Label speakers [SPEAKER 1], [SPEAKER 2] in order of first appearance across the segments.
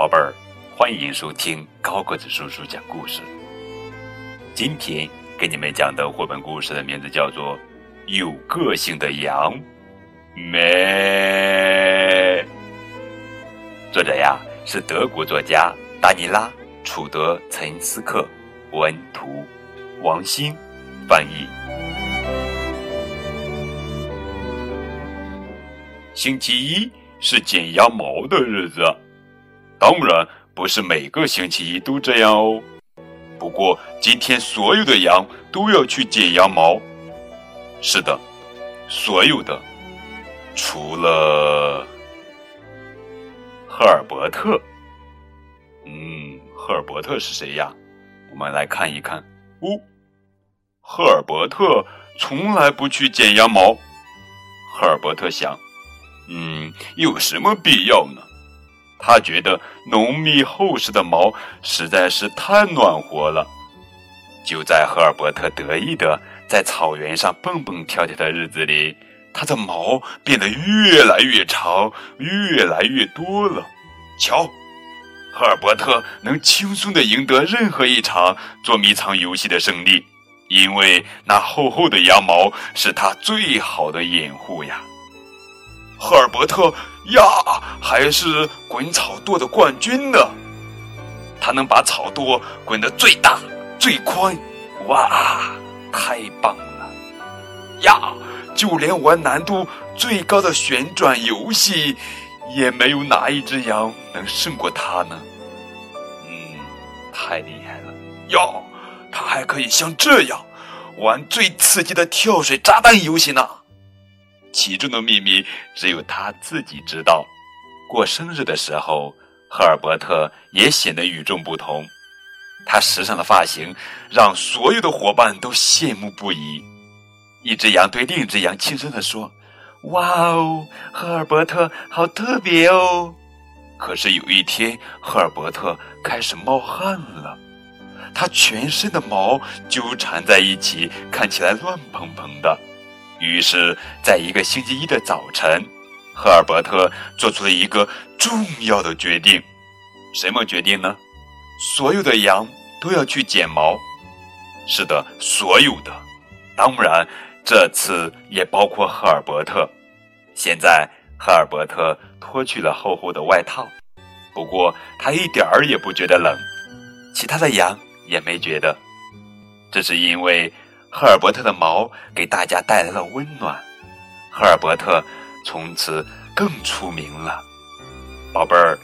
[SPEAKER 1] 宝贝儿，欢迎收听高个子叔叔讲故事。今天给你们讲的绘本故事的名字叫做《有个性的羊》。咩。作者呀是德国作家达尼拉·楚德岑斯克，文图，王鑫翻译。星期一是剪羊毛的日子。当然不是每个星期一都这样哦。不过今天所有的羊都要去剪羊毛。是的，所有的，除了赫尔伯特。嗯，赫尔伯特是谁呀？我们来看一看。哦，赫尔伯特从来不去剪羊毛。赫尔伯特想，嗯，有什么必要呢？他觉得浓密厚实的毛实在是太暖和了。就在赫尔伯特得意的在草原上蹦蹦跳跳的日子里，他的毛变得越来越长，越来越多了。瞧，赫尔伯特能轻松的赢得任何一场捉迷藏游戏的胜利，因为那厚厚的羊毛是他最好的掩护呀。赫尔伯特呀，还是滚草垛的冠军呢。他能把草垛滚得最大、最宽，哇，太棒了！呀，就连玩难度最高的旋转游戏，也没有哪一只羊能胜过他呢。嗯，太厉害了！哟，他还可以像这样玩最刺激的跳水炸弹游戏呢。其中的秘密只有他自己知道。过生日的时候，赫尔伯特也显得与众不同。他时尚的发型让所有的伙伴都羡慕不已。一只羊对另一只羊轻声地说：“哇哦，赫尔伯特好特别哦！”可是有一天，赫尔伯特开始冒汗了，他全身的毛纠缠在一起，看起来乱蓬蓬的。于是，在一个星期一的早晨，赫尔伯特做出了一个重要的决定。什么决定呢？所有的羊都要去剪毛。是的，所有的。当然，这次也包括赫尔伯特。现在，赫尔伯特脱去了厚厚的外套，不过他一点儿也不觉得冷。其他的羊也没觉得。这是因为。赫尔伯特的毛给大家带来了温暖，赫尔伯特从此更出名了。宝贝儿，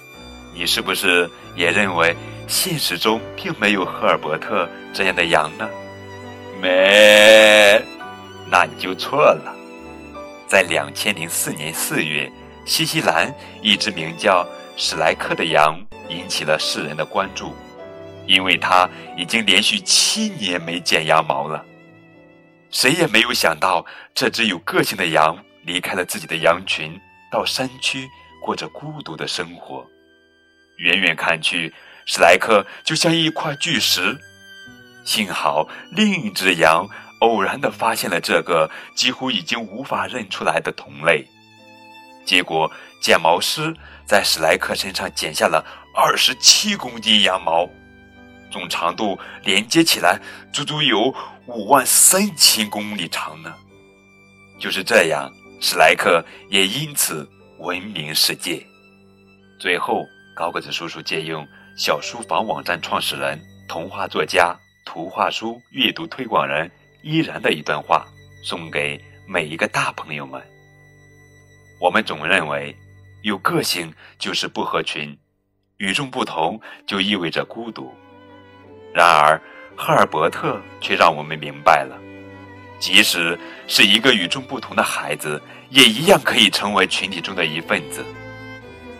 [SPEAKER 1] 你是不是也认为现实中并没有赫尔伯特这样的羊呢？没，那你就错了。在两千零四年四月，新西兰一只名叫史莱克的羊引起了世人的关注，因为它已经连续七年没剪羊毛了。谁也没有想到，这只有个性的羊离开了自己的羊群，到山区过着孤独的生活。远远看去，史莱克就像一块巨石。幸好另一只羊偶然地发现了这个几乎已经无法认出来的同类，结果剪毛师在史莱克身上剪下了二十七公斤羊毛。总长度连接起来，足足有五万三千公里长呢。就是这样，史莱克也因此闻名世界。最后，高个子叔叔借用小书房网站创始人、童话作家、图画书阅读推广人依然的一段话，送给每一个大朋友们：我们总认为，有个性就是不合群，与众不同就意味着孤独。然而，赫尔伯特却让我们明白了，即使是一个与众不同的孩子，也一样可以成为群体中的一份子。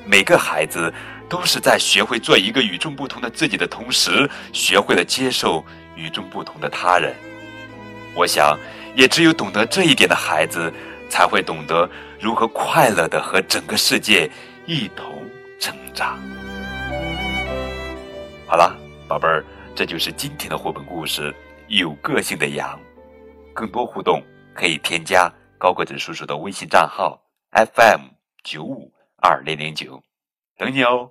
[SPEAKER 1] 每个孩子都是在学会做一个与众不同的自己的同时，学会了接受与众不同的他人。我想，也只有懂得这一点的孩子，才会懂得如何快乐的和整个世界一同成长。好了，宝贝儿。这就是今天的绘本故事《有个性的羊》。更多互动可以添加高个子叔叔的微信账号 FM 九五二零零九，等你哦。